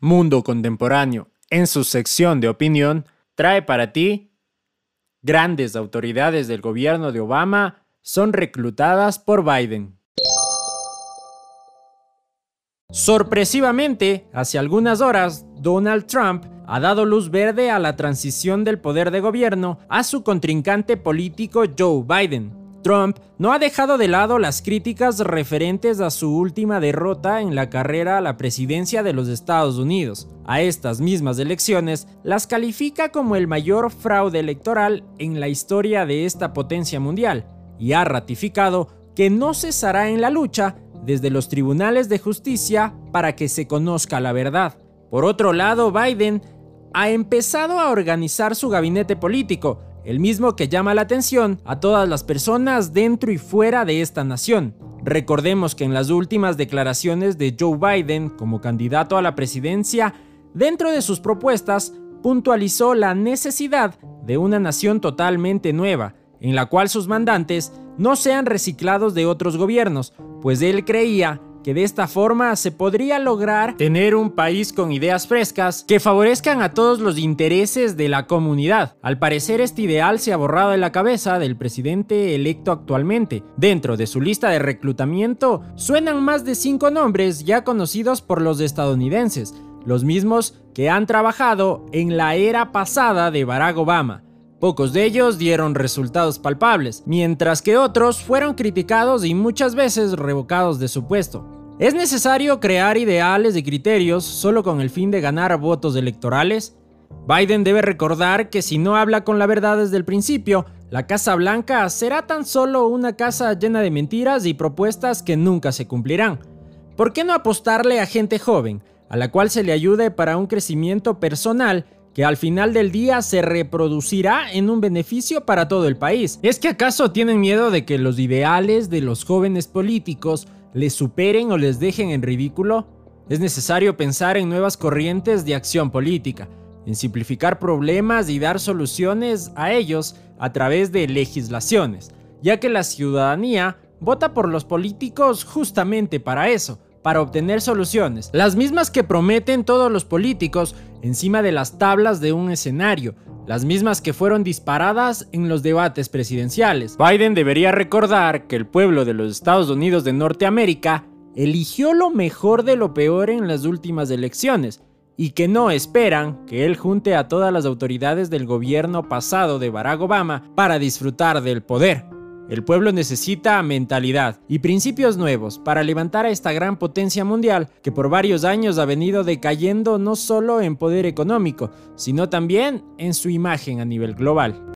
Mundo Contemporáneo, en su sección de opinión, trae para ti grandes autoridades del gobierno de Obama son reclutadas por Biden. Sorpresivamente, hace algunas horas, Donald Trump ha dado luz verde a la transición del poder de gobierno a su contrincante político Joe Biden. Trump no ha dejado de lado las críticas referentes a su última derrota en la carrera a la presidencia de los Estados Unidos. A estas mismas elecciones las califica como el mayor fraude electoral en la historia de esta potencia mundial y ha ratificado que no cesará en la lucha desde los tribunales de justicia para que se conozca la verdad. Por otro lado, Biden ha empezado a organizar su gabinete político, el mismo que llama la atención a todas las personas dentro y fuera de esta nación. Recordemos que en las últimas declaraciones de Joe Biden como candidato a la presidencia, dentro de sus propuestas, puntualizó la necesidad de una nación totalmente nueva, en la cual sus mandantes no sean reciclados de otros gobiernos, pues él creía que de esta forma se podría lograr tener un país con ideas frescas que favorezcan a todos los intereses de la comunidad. Al parecer este ideal se ha borrado de la cabeza del presidente electo actualmente. Dentro de su lista de reclutamiento suenan más de cinco nombres ya conocidos por los estadounidenses, los mismos que han trabajado en la era pasada de Barack Obama. Pocos de ellos dieron resultados palpables, mientras que otros fueron criticados y muchas veces revocados de su puesto. ¿Es necesario crear ideales y criterios solo con el fin de ganar votos electorales? Biden debe recordar que si no habla con la verdad desde el principio, la Casa Blanca será tan solo una casa llena de mentiras y propuestas que nunca se cumplirán. ¿Por qué no apostarle a gente joven, a la cual se le ayude para un crecimiento personal que al final del día se reproducirá en un beneficio para todo el país. ¿Es que acaso tienen miedo de que los ideales de los jóvenes políticos les superen o les dejen en ridículo? Es necesario pensar en nuevas corrientes de acción política, en simplificar problemas y dar soluciones a ellos a través de legislaciones, ya que la ciudadanía vota por los políticos justamente para eso, para obtener soluciones, las mismas que prometen todos los políticos encima de las tablas de un escenario, las mismas que fueron disparadas en los debates presidenciales. Biden debería recordar que el pueblo de los Estados Unidos de Norteamérica eligió lo mejor de lo peor en las últimas elecciones y que no esperan que él junte a todas las autoridades del gobierno pasado de Barack Obama para disfrutar del poder. El pueblo necesita mentalidad y principios nuevos para levantar a esta gran potencia mundial que por varios años ha venido decayendo no solo en poder económico, sino también en su imagen a nivel global.